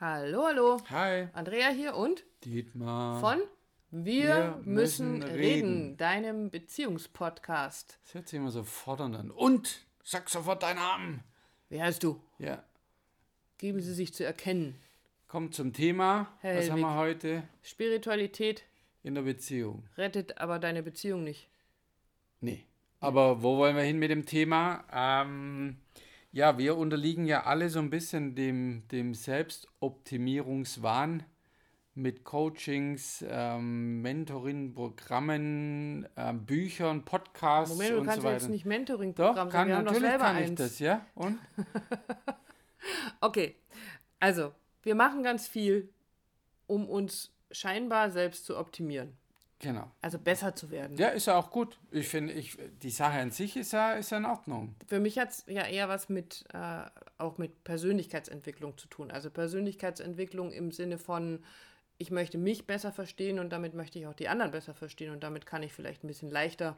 Hallo, hallo. Hi. Andrea hier und Dietmar. von Wir, Wir müssen, müssen reden. reden. deinem Beziehungspodcast. Das hört sich immer so fordernd an. Und sag sofort deinen Namen. Wer heißt du? Ja. Geben Sie sich zu erkennen. Kommt zum Thema. Herr Was haben Helwig. wir heute Spiritualität in der Beziehung? rettet aber deine Beziehung nicht. Nee. Aber wo wollen wir hin mit dem Thema? Ähm, ja, wir unterliegen ja alle so ein bisschen dem, dem Selbstoptimierungswahn mit Coachings, ähm, Mentoring-Programmen, ähm, Büchern, Podcasts Moment, du und kannst so weiter. jetzt nicht Mentoring-Programm wir haben doch natürlich selber kann ich eins. das, ja? Und? Okay, also, wir machen ganz viel, um uns scheinbar selbst zu optimieren. Genau. Also besser zu werden. Ja, ist ja auch gut. Ich finde, ich, die Sache an sich ist ja, ist ja in Ordnung. Für mich hat es ja eher was mit, äh, auch mit Persönlichkeitsentwicklung zu tun. Also Persönlichkeitsentwicklung im Sinne von, ich möchte mich besser verstehen und damit möchte ich auch die anderen besser verstehen und damit kann ich vielleicht ein bisschen leichter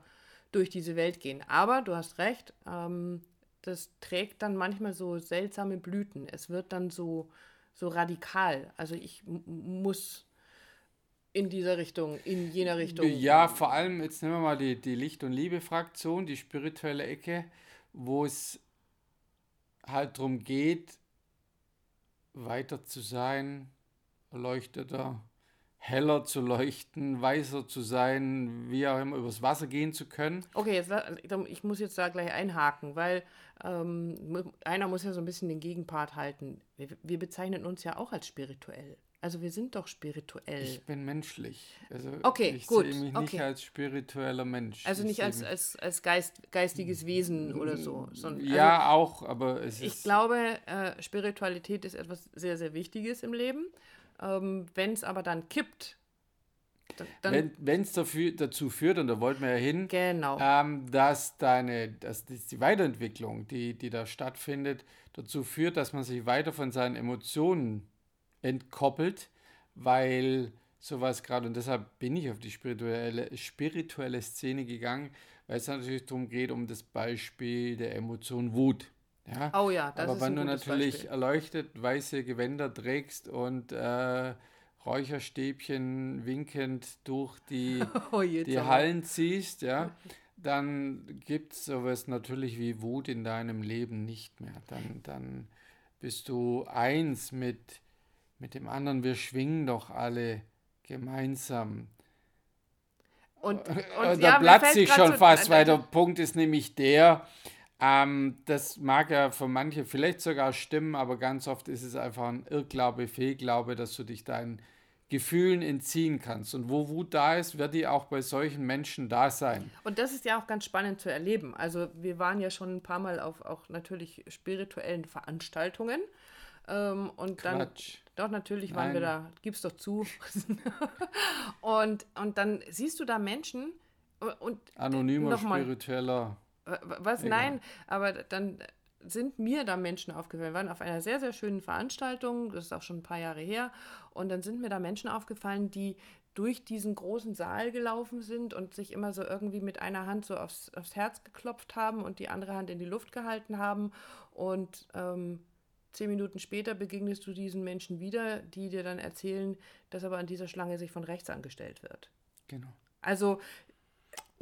durch diese Welt gehen. Aber du hast recht, ähm, das trägt dann manchmal so seltsame Blüten. Es wird dann so, so radikal. Also ich muss in dieser Richtung, in jener Richtung. Ja, vor allem, jetzt nehmen wir mal die, die Licht- und Liebe-Fraktion, die spirituelle Ecke, wo es halt darum geht, weiter zu sein, erleuchteter, heller zu leuchten, weißer zu sein, wie auch immer, übers Wasser gehen zu können. Okay, jetzt, la- ich muss jetzt da gleich einhaken, weil ähm, einer muss ja so ein bisschen den Gegenpart halten. Wir, wir bezeichnen uns ja auch als spirituell. Also wir sind doch spirituell. Ich bin menschlich. Also Okay, ich gut, sehe mich okay. nicht als spiritueller Mensch. also Ich nicht als, als, als Geist, geistiges Wesen oder so. Sondern, Ja, auch, aber es Also ich ist. glaube, äh, Spiritualität ist etwas sehr, sehr Wichtiges im Leben. Ähm, Wenn es aber dann kippt, dann, Wenn es dazu führt, und da wollten wir ja hin, genau. ähm, dass deine, dass die die Weiterentwicklung, die, die da stattfindet, dazu führt, dass man sich weiter von seinen Emotionen entkoppelt, weil sowas gerade, und deshalb bin ich auf die spirituelle, spirituelle Szene gegangen, weil es natürlich darum geht, um das Beispiel der Emotion Wut. Ja? oh ja, das Aber ist wenn du natürlich Beispiel. erleuchtet weiße Gewänder trägst und äh, Räucherstäbchen winkend durch die, Oh, die aber. Hallen ziehst, ja, dann gibt es sowas natürlich wie Wut in deinem Leben nicht mehr. Dann, dann bist du eins mit, mit dem anderen. Wir schwingen doch alle gemeinsam. Und, und, Äh, ja, da fällt sich grad schon so- fast, äh, weil der Punkt ist nämlich der, ähm, das mag ja für manche vielleicht sogar stimmen, aber ganz oft ist es einfach ein Irrglaube, Fehlglaube, dass du dich deinen Gefühlen entziehen kannst. Und wo Wut da ist, wird die auch bei solchen Menschen da sein. Und das ist ja auch ganz spannend zu erleben. Also wir waren ja schon ein paar Mal auf auch natürlich spirituellen Veranstaltungen. Ähm, und dann, Quatsch. Doch natürlich waren wir da, gib's doch zu. und, und dann siehst du da Menschen und Anonymer, Nochmal. spiritueller. Was? Egal. Nein, aber dann sind mir da Menschen aufgefallen. Wir waren auf einer sehr, sehr schönen Veranstaltung, das ist auch schon ein paar Jahre her. Und dann sind mir da Menschen aufgefallen, die durch diesen großen Saal gelaufen sind und sich immer so irgendwie mit einer Hand so aufs, aufs Herz geklopft haben und die andere Hand in die Luft gehalten haben. Und ähm, zehn Minuten später begegnest du diesen Menschen wieder, die dir dann erzählen, dass aber an dieser Schlange sich von rechts angestellt wird. Genau. Also,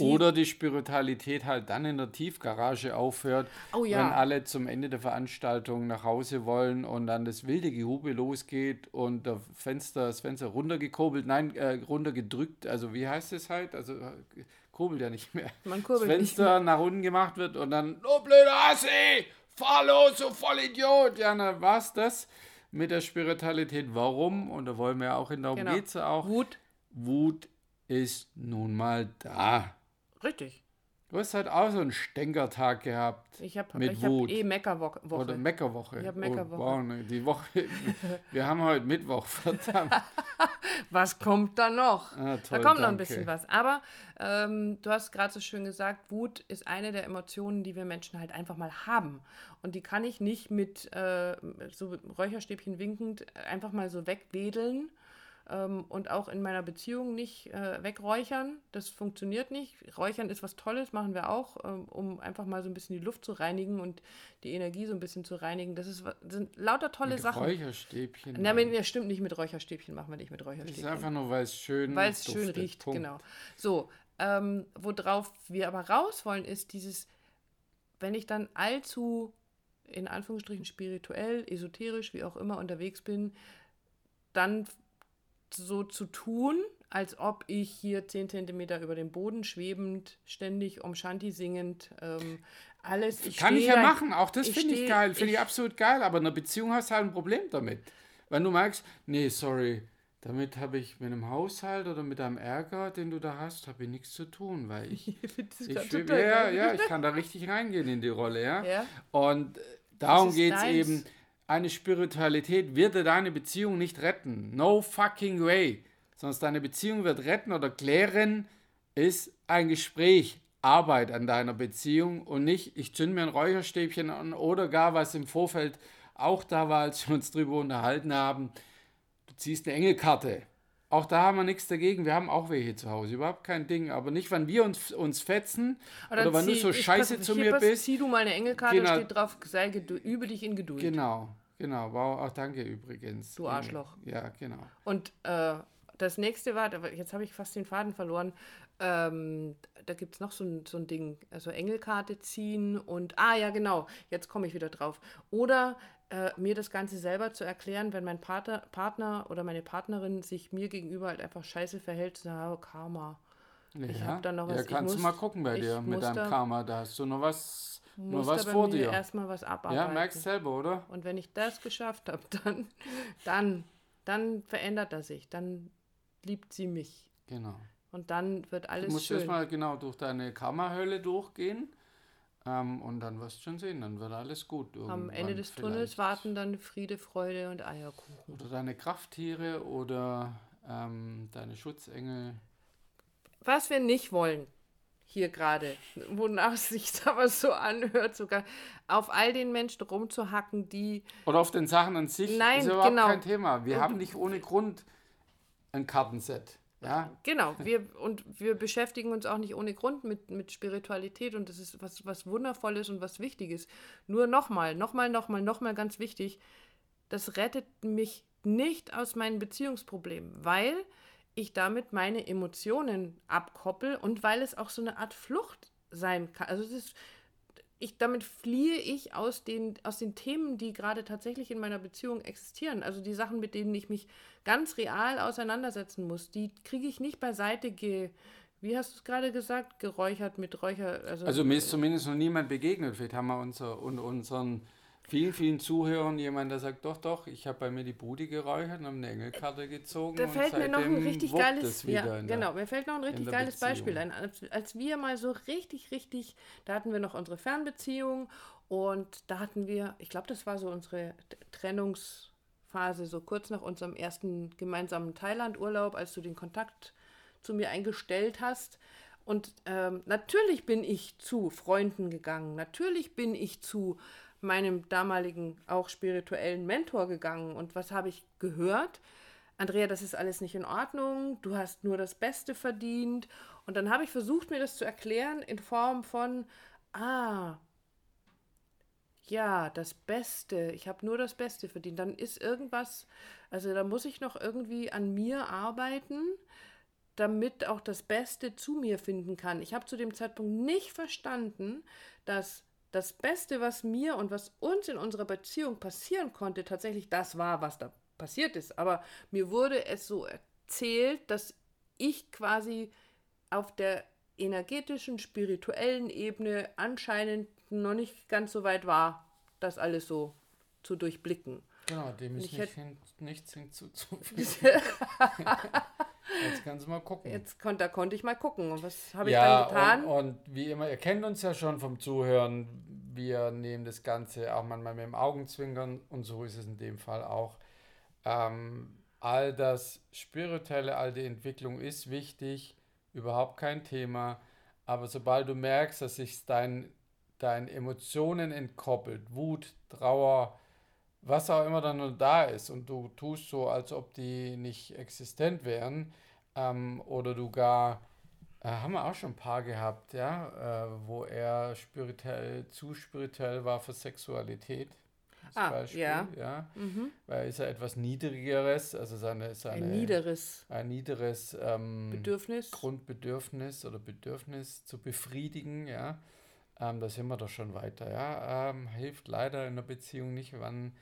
die- Oder die Spiritualität halt dann in der Tiefgarage aufhört, Oh ja. wenn alle zum Ende der Veranstaltung nach Hause wollen und dann das wilde Gehube losgeht und der Fenster, das Fenster runtergekurbelt, nein, äh, runtergedrückt, also wie heißt es halt? Also äh, kurbelt ja nicht mehr. Man Das kurbelt nicht Fenster nach unten gemacht wird und dann, oh blöder Assi, fahr los, du Vollidiot. Ja, na, war's das mit der Spiritualität. Warum? Und da wollen wir auch hin, darum Genau. geht's auch. Wut. Wut ist nun mal da. Richtig. Du hast halt auch so einen Stänkertag gehabt. Ich habe hab Wut. eh Meckerwoche. Oder Meckerwoche. Ich hab Meckerwoche. Oh, wow, ne, die Woche. Wir haben heute Mittwoch, verdammt. Was kommt da noch? Ah, da toll, kommt noch ein danke. bisschen was. Aber ähm, du hast gerade so schön gesagt, Wut ist eine der Emotionen, die wir Menschen halt einfach mal haben. Und die kann ich nicht mit äh, so Räucherstäbchen winkend einfach mal so wegwedeln. Ähm, und auch in meiner Beziehung nicht äh, wegräuchern. Das funktioniert nicht. Räuchern ist was Tolles, machen wir auch, ähm, um einfach mal so ein bisschen die Luft zu reinigen und die Energie so ein bisschen zu reinigen. Das, ist, das sind lauter tolle mit Sachen. Räucherstäbchen. Na, mit, ja, stimmt nicht mit Räucherstäbchen, machen wir nicht mit Räucherstäbchen. Das ist einfach nur, weil es schön Weil es schön riecht, Punkt. genau. So, ähm, worauf wir aber raus wollen, ist dieses, wenn ich dann allzu in Anführungsstrichen spirituell, esoterisch, wie auch immer unterwegs bin, dann so zu tun, als ob ich hier 10 Zentimeter über dem Boden schwebend, ständig um Shanti singend, ähm, alles. Ich Kann ich ja da, machen, auch das finde ich geil, finde ich, ich absolut geil, aber in einer Beziehung hast du halt ein Problem damit. Wenn du merkst, nee, sorry, damit habe ich mit einem Haushalt oder mit einem Ärger, den du da hast, habe ich nichts zu tun, weil ich, ich, ich ja, ja, ich kann da richtig reingehen in die Rolle, ja. ja. Und darum geht es eben eine Spiritualität wird deine Beziehung nicht retten. No fucking way. Sonst deine Beziehung wird retten oder klären, ist ein Gespräch, Arbeit an deiner Beziehung und nicht, ich zünde mir ein Räucherstäbchen an oder gar was im Vorfeld auch da war, als wir uns drüber unterhalten haben. Du ziehst eine Engelkarte. Auch da haben wir nichts dagegen. Wir haben auch welche zu Hause. Überhaupt kein Ding. Aber nicht, wenn wir uns, uns fetzen oder, oder wenn zieh, du so scheiße zu mir bist. Zieh du mal eine Engelkarte, genau. steht drauf, sei übe dich in Geduld. Genau, genau. Wow, auch danke übrigens. Du Arschloch. Ja, genau. Und äh, das nächste war, jetzt habe ich fast den Faden verloren. Ähm, da gibt es noch so ein, so ein Ding, also Engelkarte ziehen und, ah ja, genau, jetzt komme ich wieder drauf. Oder äh, mir das Ganze selber zu erklären, wenn mein Partner, Partner oder meine Partnerin sich mir gegenüber halt einfach scheiße verhält, zu sagen, oh, Karma. Ja, ich habe dann noch was. Ja, kannst muss, du mal gucken bei dir mit deinem da, Karma. Da hast du noch was, noch was vor dir. erstmal was abarbeiten. Ja, merkst selber, oder? Und wenn ich das geschafft habe, dann, dann, dann verändert er sich. Dann liebt sie mich. Genau. Und dann wird alles schön. Du musst erstmal genau durch deine Karma-Hölle durchgehen ähm, und dann wirst du schon sehen, dann wird alles gut. Am Ende des vielleicht. Tunnels warten dann Friede, Freude und Eierkuchen. Oder deine Krafttiere oder ähm, deine Schutzengel. Was wir nicht wollen, hier gerade, wonach es sich aber so anhört, sogar auf all den Menschen rumzuhacken, die. Oder auf den Sachen an sich. Nein, ist überhaupt genau. kein Thema. Wir und haben nicht ohne Grund ein Kartenset. Ja? Genau, wir, und wir beschäftigen uns auch nicht ohne Grund mit, mit Spiritualität und das ist was, was Wundervolles und was Wichtiges. Nur nochmal, nochmal, nochmal, nochmal ganz wichtig, das rettet mich nicht aus meinen Beziehungsproblemen, weil ich damit meine Emotionen abkoppel und weil es auch so eine Art Flucht sein kann. Also es ist ich, damit fliehe ich aus den, aus den Themen, die gerade tatsächlich in meiner Beziehung existieren. Also die Sachen, mit denen ich mich ganz real auseinandersetzen muss, die kriege ich nicht beiseite ge, wie hast du es gerade gesagt, geräuchert mit Räucher. Also, also mir ist zumindest noch niemand begegnet. Vielleicht haben wir unser, unseren vielen, vielen Zuhörern jemand, der sagt, doch, doch, ich habe bei mir die Bude geräuchert und habe eine Engelkarte gezogen. Da fällt mir noch ein richtig geiles, ja, genau, mir fällt noch ein richtig geiles Beziehung. Beispiel ein. Als, als wir mal so richtig, richtig, da hatten wir noch unsere Fernbeziehung und da hatten wir, ich glaube, das war so unsere Trennungsphase, so kurz nach unserem ersten gemeinsamen Thailand-Urlaub, als du den Kontakt zu mir eingestellt hast. Und ähm, natürlich bin ich zu Freunden gegangen, natürlich bin ich zu meinem damaligen auch spirituellen Mentor gegangen. Und was habe ich gehört? Andrea, das ist alles nicht in Ordnung, du hast nur das Beste verdient. Und dann habe ich versucht, mir das zu erklären in Form von, ah, ja, das Beste, ich habe nur das Beste verdient. Dann ist irgendwas, also da muss ich noch irgendwie an mir arbeiten, damit auch das Beste zu mir finden kann. Ich habe zu dem Zeitpunkt nicht verstanden, dass das Beste, was mir und was uns in unserer Beziehung passieren konnte, tatsächlich das war, was da passiert ist. Aber mir wurde es so erzählt, dass ich quasi auf der energetischen, spirituellen Ebene anscheinend noch nicht ganz so weit war, das alles so zu durchblicken. Genau, dem ist nicht hin, nichts hinzuzufügen. Jetzt kannst du mal gucken. Jetzt kon, da konnte ich mal gucken. Und was habe ich ja, dann getan? Und, und wie immer, ihr kennt uns ja schon vom Zuhören. Wir nehmen das Ganze auch manchmal mit dem Augenzwinkern und so ist es in dem Fall auch. Ähm, all das Spirituelle, all die Entwicklung ist wichtig, überhaupt kein Thema. Aber sobald du merkst, dass sich dein, deinen Emotionen entkoppelt, Wut, Trauer, was auch immer dann nur da ist und du tust so, als ob die nicht existent wären ähm, oder du gar, äh, haben wir auch schon ein paar gehabt, ja, äh, wo er spirituell, zu spirituell war für Sexualität. Ah, Beispiel, ja. ja. Mhm. Weil ist ja etwas Niedrigeres, also seine, seine ein niederes, ein niederes ähm, Bedürfnis. Grundbedürfnis oder Bedürfnis zu befriedigen, ja. Ähm, da sind wir doch schon weiter, ja. Ähm, hilft leider in der Beziehung nicht, wenn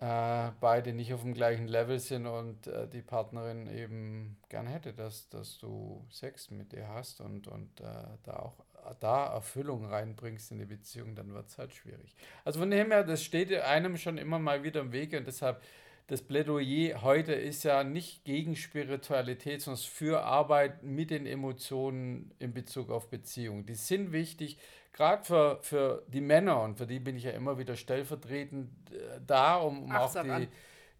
äh, beide nicht auf dem gleichen Level sind und äh, die Partnerin eben gern hätte, dass, dass du Sex mit ihr hast und, und äh, da auch da Erfüllung reinbringst in die Beziehung, dann wird es halt schwierig. Also von dem her, das steht einem schon immer mal wieder im Wege und deshalb das Plädoyer heute ist ja nicht gegen Spiritualität, sondern für Arbeit mit den Emotionen in Bezug auf Beziehungen. Die sind wichtig, gerade für, für die Männer, und für die bin ich ja immer wieder stellvertretend äh, da, um, um auch die,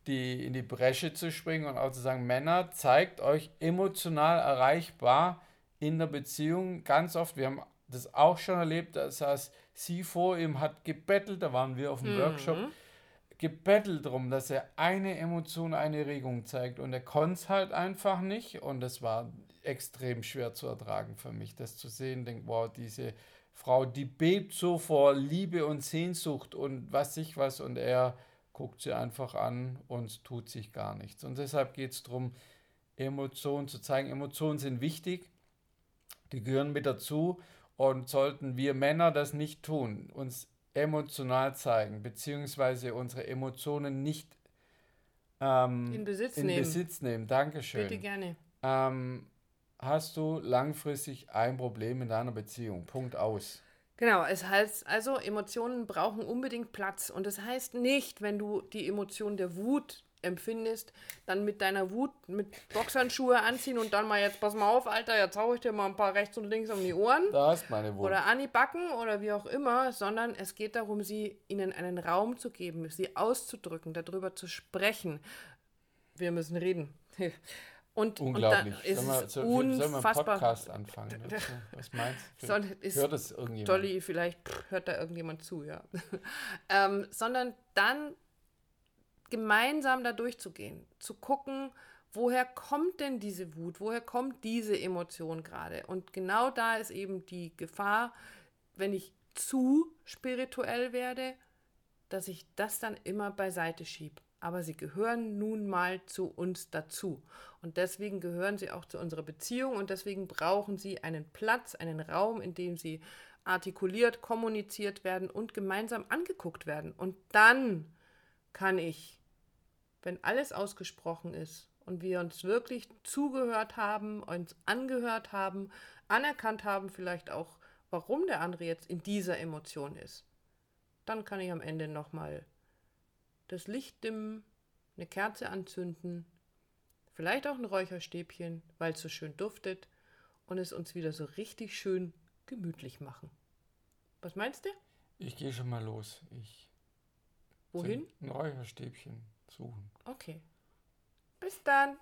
die in die Bresche zu springen und auch zu sagen, Männer, zeigt euch emotional erreichbar in der Beziehung. Ganz oft, wir haben das auch schon erlebt, da saß sie vor ihm, hat gebettelt, da waren wir auf dem mhm. Workshop, gebettelt darum, dass er eine Emotion, eine Regung zeigt und er konnte es halt einfach nicht und es war extrem schwer zu ertragen für mich, das zu sehen, denk, wow, diese Frau, die bebt so vor Liebe und Sehnsucht und was sich was und er guckt sie einfach an und tut sich gar nichts. Und deshalb geht es darum, Emotionen zu zeigen. Emotionen sind wichtig, die gehören mit dazu und sollten wir Männer das nicht tun, uns emotional zeigen, beziehungsweise unsere Emotionen nicht ähm, in, Besitz, in nehmen. Besitz nehmen. Dankeschön. Bitte gerne. Ähm, hast du langfristig ein Problem in deiner Beziehung. Punkt aus. Genau, es heißt also, Emotionen brauchen unbedingt Platz. Und das heißt nicht, wenn du die Emotion der Wut empfindest, dann mit deiner Wut mit Boxhandschuhe anziehen und dann mal jetzt, pass mal auf, Alter, jetzt hau ich dir mal ein paar rechts und links um die Ohren. Da ist meine Wut. Oder an die Backen oder wie auch immer, sondern es geht darum, sie ihnen einen Raum zu geben, sie auszudrücken, darüber zu sprechen. Wir müssen reden. Und, Unglaublich. Und ist soll, so, soll, soll man einen Podcast anfangen? Ne? Was meinst du? Soll, hört das irgendjemand? Dolly, vielleicht hört da irgendjemand zu, ja. ähm, sondern dann gemeinsam da durchzugehen, zu gucken, woher kommt denn diese Wut, woher kommt diese Emotion gerade. Und genau da ist eben die Gefahr, wenn ich zu spirituell werde, dass ich das dann immer beiseite schiebe aber sie gehören nun mal zu uns dazu. Und deswegen gehören sie auch zu unserer Beziehung und deswegen brauchen sie einen Platz, einen Raum, in dem sie artikuliert, kommuniziert werden und gemeinsam angeguckt werden. Und dann kann ich, wenn alles ausgesprochen ist und wir uns wirklich zugehört haben, uns angehört haben, anerkannt haben vielleicht auch, warum der andere jetzt in dieser Emotion ist, dann kann ich am Ende nochmal das Licht dimmen, eine Kerze anzünden, vielleicht auch ein Räucherstäbchen, weil es so schön duftet und es uns wieder so richtig schön gemütlich machen. Was meinst du? Ich gehe schon mal los. Ich Wohin? Ein Räucherstäbchen suchen. Okay. Bis dann.